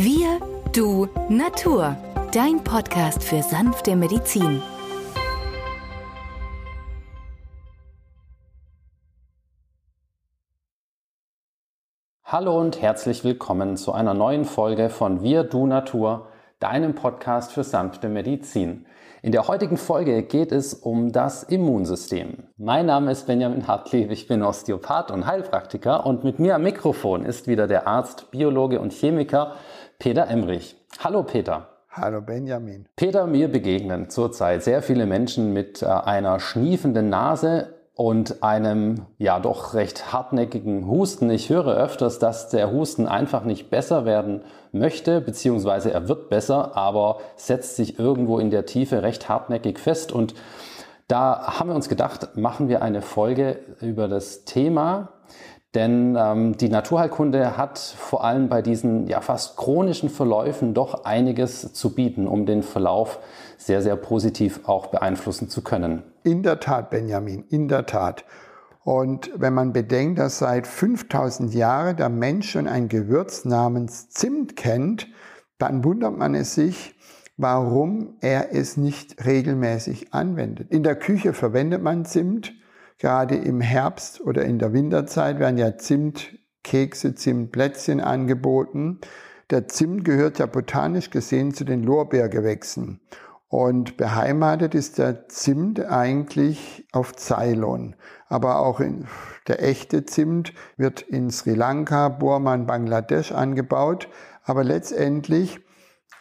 Wir, du, Natur. Dein Podcast für sanfte Medizin. Hallo und herzlich willkommen zu einer neuen Folge von Wir, du, Natur, deinem Podcast für sanfte Medizin. In der heutigen Folge geht es um das Immunsystem. Mein Name ist Benjamin Hartlieb, ich bin Osteopath und Heilpraktiker und mit mir am Mikrofon ist wieder der Arzt, Biologe und Chemiker Peter Emrich. Hallo Peter. Hallo Benjamin. Peter, mir begegnen zurzeit sehr viele Menschen mit äh, einer schniefenden Nase und einem ja doch recht hartnäckigen Husten. Ich höre öfters, dass der Husten einfach nicht besser werden möchte, beziehungsweise er wird besser, aber setzt sich irgendwo in der Tiefe recht hartnäckig fest. Und da haben wir uns gedacht, machen wir eine Folge über das Thema denn ähm, die Naturheilkunde hat vor allem bei diesen ja fast chronischen Verläufen doch einiges zu bieten, um den Verlauf sehr, sehr positiv auch beeinflussen zu können. In der Tat, Benjamin, in der Tat. Und wenn man bedenkt, dass seit 5000 Jahren der Mensch schon ein Gewürz namens Zimt kennt, dann wundert man es sich, warum er es nicht regelmäßig anwendet. In der Küche verwendet man Zimt, Gerade im Herbst oder in der Winterzeit werden ja Zimtkekse, Zimtplätzchen angeboten. Der Zimt gehört ja botanisch gesehen zu den Lorbeergewächsen. Und beheimatet ist der Zimt eigentlich auf Ceylon. Aber auch der echte Zimt wird in Sri Lanka, Burma und Bangladesch angebaut. Aber letztendlich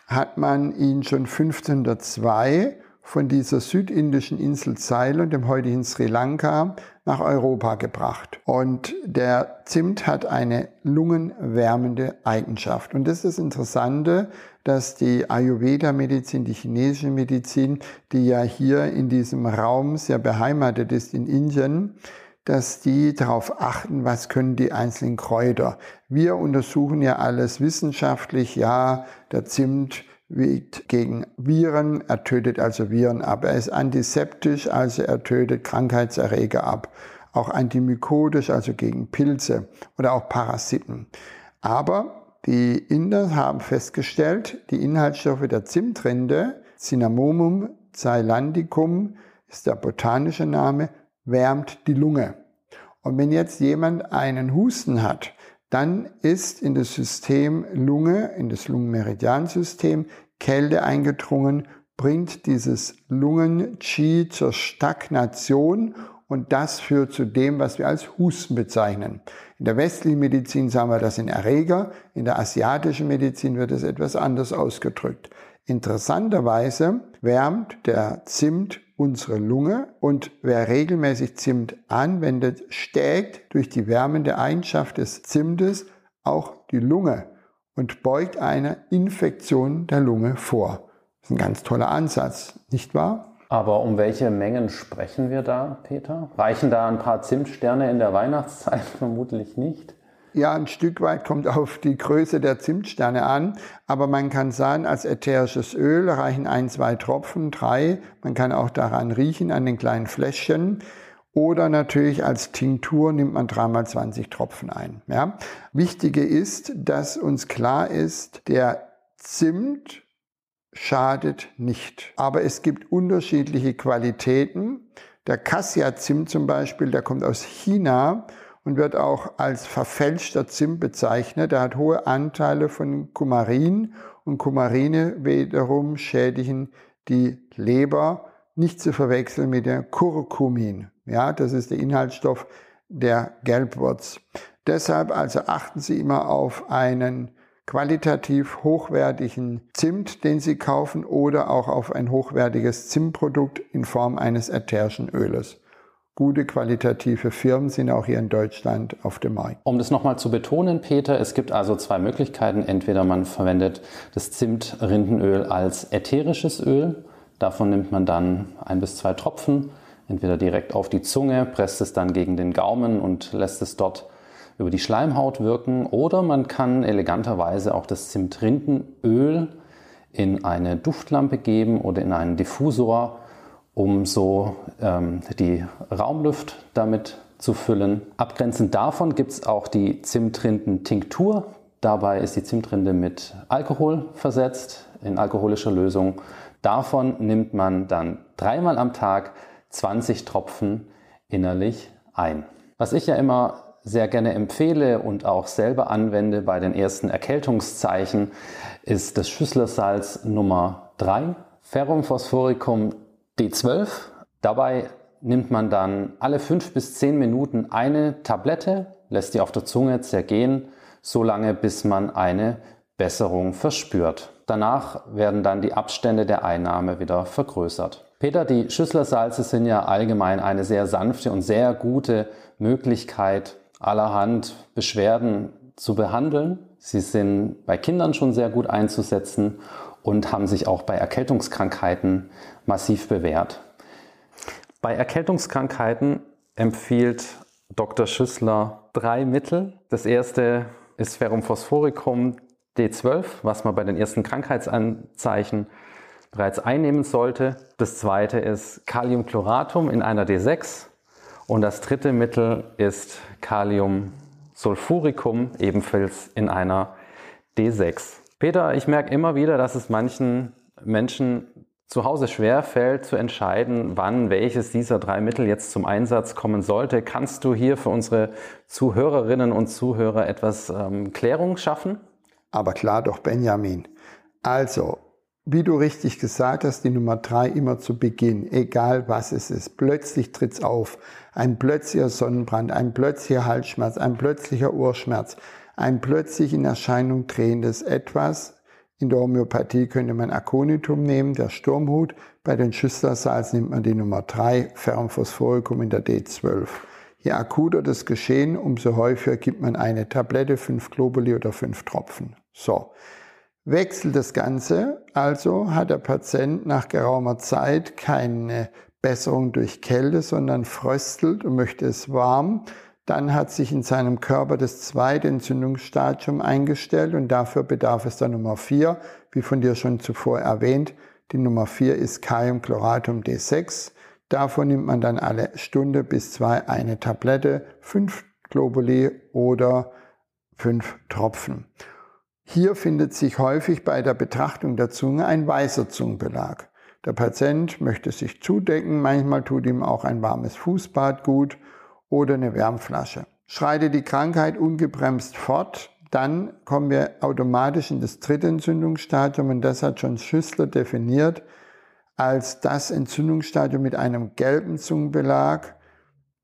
hat man ihn schon 1502 von dieser südindischen Insel Ceylon, dem heutigen Sri Lanka, nach Europa gebracht. Und der Zimt hat eine lungenwärmende Eigenschaft. Und das ist das Interessante, dass die Ayurveda-Medizin, die chinesische Medizin, die ja hier in diesem Raum sehr beheimatet ist in Indien, dass die darauf achten, was können die einzelnen Kräuter. Wir untersuchen ja alles wissenschaftlich, ja, der Zimt wirkt gegen Viren, er tötet also Viren ab. Er ist antiseptisch, also er tötet Krankheitserreger ab. Auch antimykotisch, also gegen Pilze oder auch Parasiten. Aber die Inder haben festgestellt, die Inhaltsstoffe der Zimtrinde, Cinnamomum ceylandicum ist der botanische Name, wärmt die Lunge. Und wenn jetzt jemand einen Husten hat, dann ist in das System Lunge, in das Lungenmeridiansystem Kälte eingedrungen, bringt dieses Lungen-Qi zur Stagnation und das führt zu dem, was wir als Husten bezeichnen. In der westlichen Medizin sagen wir das in Erreger, in der asiatischen Medizin wird es etwas anders ausgedrückt. Interessanterweise wärmt der Zimt unsere Lunge und wer regelmäßig Zimt anwendet, stärkt durch die wärmende Eigenschaft des Zimtes auch die Lunge und beugt eine Infektion der Lunge vor. Das ist ein ganz toller Ansatz, nicht wahr? Aber um welche Mengen sprechen wir da, Peter? Reichen da ein paar Zimtsterne in der Weihnachtszeit vermutlich nicht? Ja, ein Stück weit kommt auf die Größe der Zimtsterne an, aber man kann sagen, als ätherisches Öl reichen ein, zwei Tropfen, drei. Man kann auch daran riechen, an den kleinen Fläschchen. Oder natürlich als Tinktur nimmt man dreimal 20 Tropfen ein. Ja. Wichtige ist, dass uns klar ist, der Zimt schadet nicht. Aber es gibt unterschiedliche Qualitäten. Der Cassia-Zimt zum Beispiel, der kommt aus China und wird auch als verfälschter Zimt bezeichnet. Er hat hohe Anteile von Kumarin und Kumarine wiederum schädigen die Leber, nicht zu verwechseln mit der Curcumin. Ja, das ist der Inhaltsstoff der Gelbwurz. Deshalb also achten Sie immer auf einen qualitativ hochwertigen Zimt, den Sie kaufen, oder auch auf ein hochwertiges Zimtprodukt in Form eines ätherischen Öles gute qualitative Firmen sind auch hier in Deutschland auf dem Markt. Um das nochmal zu betonen, Peter, es gibt also zwei Möglichkeiten. Entweder man verwendet das Zimtrindenöl als ätherisches Öl. Davon nimmt man dann ein bis zwei Tropfen, entweder direkt auf die Zunge, presst es dann gegen den Gaumen und lässt es dort über die Schleimhaut wirken. Oder man kann eleganterweise auch das Zimtrindenöl in eine Duftlampe geben oder in einen Diffusor um so ähm, die Raumluft damit zu füllen. Abgrenzend davon gibt es auch die Zimtrinden-Tinktur. Dabei ist die Zimtrinde mit Alkohol versetzt, in alkoholischer Lösung. Davon nimmt man dann dreimal am Tag 20 Tropfen innerlich ein. Was ich ja immer sehr gerne empfehle und auch selber anwende bei den ersten Erkältungszeichen, ist das Schüsslersalz Nummer 3, Ferrum Phosphoricum D12. Dabei nimmt man dann alle 5 bis 10 Minuten eine Tablette, lässt die auf der Zunge zergehen, so lange bis man eine Besserung verspürt. Danach werden dann die Abstände der Einnahme wieder vergrößert. Peter, die Schüsslersalze sind ja allgemein eine sehr sanfte und sehr gute Möglichkeit, allerhand Beschwerden zu behandeln. Sie sind bei Kindern schon sehr gut einzusetzen und haben sich auch bei Erkältungskrankheiten massiv bewährt. Bei Erkältungskrankheiten empfiehlt Dr. Schüssler drei Mittel. Das erste ist Ferrum phosphoricum D12, was man bei den ersten Krankheitsanzeichen bereits einnehmen sollte. Das zweite ist Kaliumchloratum in einer D6 und das dritte Mittel ist Kaliumsulfuricum, ebenfalls in einer D6. Peter, ich merke immer wieder, dass es manchen Menschen zu Hause schwer fällt zu entscheiden, wann welches dieser drei Mittel jetzt zum Einsatz kommen sollte. Kannst du hier für unsere Zuhörerinnen und Zuhörer etwas ähm, Klärung schaffen? Aber klar doch, Benjamin. Also, wie du richtig gesagt hast, die Nummer drei immer zu Beginn, egal was es ist. Plötzlich tritt's auf. Ein plötzlicher Sonnenbrand, ein plötzlicher Halsschmerz, ein plötzlicher Ohrschmerz, ein plötzlich in Erscheinung drehendes etwas. In der Homöopathie könnte man Aconitum nehmen, der Sturmhut. Bei den Schüsslersalz nimmt man die Nummer drei, Ferrum phosphoricum in der D12. Je akuter das Geschehen, umso häufiger gibt man eine Tablette, fünf Globuli oder fünf Tropfen. So. Wechselt das Ganze, also hat der Patient nach geraumer Zeit keine Besserung durch Kälte, sondern fröstelt und möchte es warm, dann hat sich in seinem Körper das zweite Entzündungsstadium eingestellt und dafür bedarf es der Nummer 4, wie von dir schon zuvor erwähnt. Die Nummer 4 ist Kaliumchloratum D6. Davon nimmt man dann alle Stunde bis zwei eine Tablette, fünf Globuli oder fünf Tropfen. Hier findet sich häufig bei der Betrachtung der Zunge ein weißer Zungenbelag. Der Patient möchte sich zudecken, manchmal tut ihm auch ein warmes Fußbad gut oder eine Wärmflasche. Schreitet die Krankheit ungebremst fort, dann kommen wir automatisch in das dritte Entzündungsstadium und das hat John Schüssler definiert als das Entzündungsstadium mit einem gelben Zungenbelag,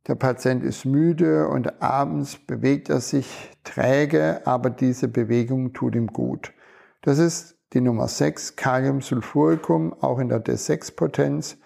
der Patient ist müde und abends bewegt er sich träge, aber diese Bewegung tut ihm gut. Das ist die Nummer 6, Kaliumsulfuricum, auch in der D6-Potenz.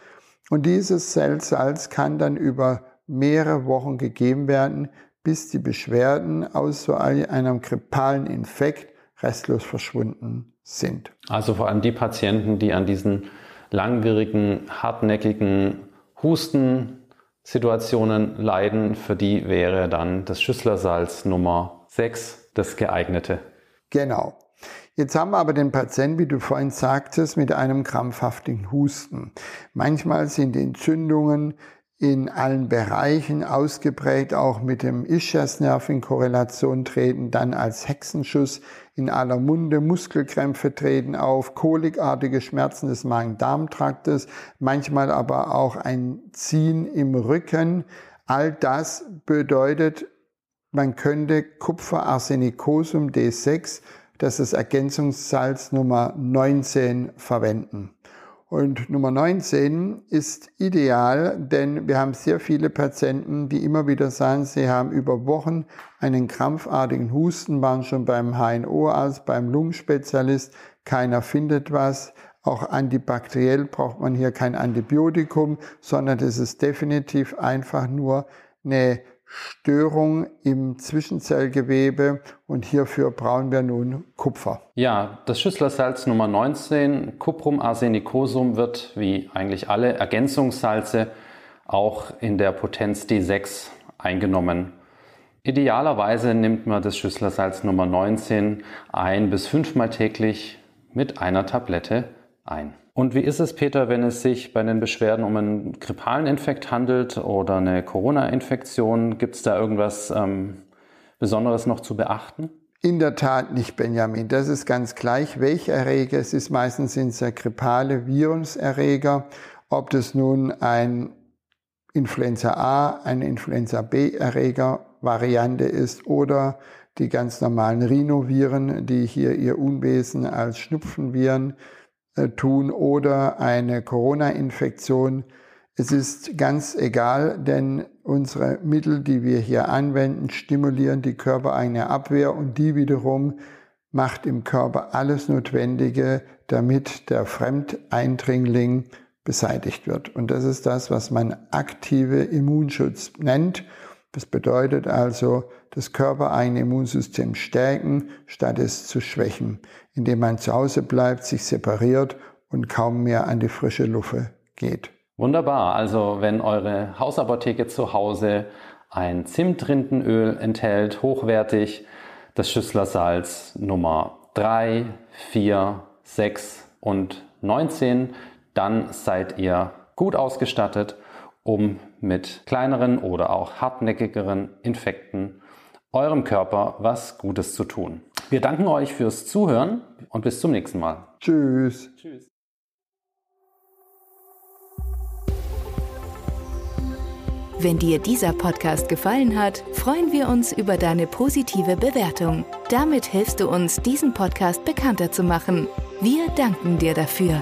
Und dieses Zellsalz kann dann über mehrere Wochen gegeben werden, bis die Beschwerden aus so einem grippalen Infekt restlos verschwunden sind. Also vor allem die Patienten, die an diesen langwierigen, hartnäckigen Husten, Situationen leiden, für die wäre dann das Schüsslersalz Nummer 6 das geeignete. Genau. Jetzt haben wir aber den Patienten, wie du vorhin sagtest, mit einem krampfhaften Husten. Manchmal sind die Entzündungen in allen Bereichen ausgeprägt, auch mit dem Ischiasnerv in Korrelation treten, dann als Hexenschuss in aller Munde, Muskelkrämpfe treten auf, kolikartige Schmerzen des Magen-Darm-Traktes, manchmal aber auch ein Ziehen im Rücken. All das bedeutet, man könnte Kupferarsenicosum D6, das ist Ergänzungssalz Nummer 19, verwenden. Und Nummer 19 ist ideal, denn wir haben sehr viele Patienten, die immer wieder sagen, sie haben über Wochen einen krampfartigen Husten, waren schon beim HNO-Arzt, beim Lungenspezialist, keiner findet was. Auch antibakteriell braucht man hier kein Antibiotikum, sondern das ist definitiv einfach nur eine Störung im Zwischenzellgewebe und hierfür brauchen wir nun Kupfer. Ja, das Schüsslersalz Nummer 19, Cuprum arsenicosum, wird wie eigentlich alle Ergänzungssalze auch in der Potenz D6 eingenommen. Idealerweise nimmt man das Schüsslersalz Nummer 19 ein bis fünfmal täglich mit einer Tablette ein. Und wie ist es, Peter, wenn es sich bei den Beschwerden um einen grippalen Infekt handelt oder eine Corona-Infektion? Gibt es da irgendwas ähm, Besonderes noch zu beachten? In der Tat nicht, Benjamin. Das ist ganz gleich, welcher Erreger. Es ist meistens sind es ja grippale Viruserreger. Ob das nun ein Influenza A, eine Influenza B-Erreger-Variante ist oder die ganz normalen Rhinoviren, die hier ihr Unwesen als Schnupfenviren tun oder eine Corona-Infektion. Es ist ganz egal, denn unsere Mittel, die wir hier anwenden, stimulieren die körpereigene Abwehr und die wiederum macht im Körper alles Notwendige, damit der Fremdeindringling beseitigt wird. Und das ist das, was man aktive Immunschutz nennt. Das bedeutet also, das körpereigene Immunsystem stärken, statt es zu schwächen, indem man zu Hause bleibt, sich separiert und kaum mehr an die frische Luft geht. Wunderbar. Also wenn eure Hausapotheke zu Hause ein Zimtrindenöl enthält, hochwertig, das Schüsslersalz Nummer 3, 4, 6 und 19, dann seid ihr gut ausgestattet, um mit kleineren oder auch hartnäckigeren Infekten eurem Körper was Gutes zu tun. Wir danken euch fürs Zuhören und bis zum nächsten Mal. Tschüss. Tschüss. Wenn dir dieser Podcast gefallen hat, freuen wir uns über deine positive Bewertung. Damit hilfst du uns, diesen Podcast bekannter zu machen. Wir danken dir dafür.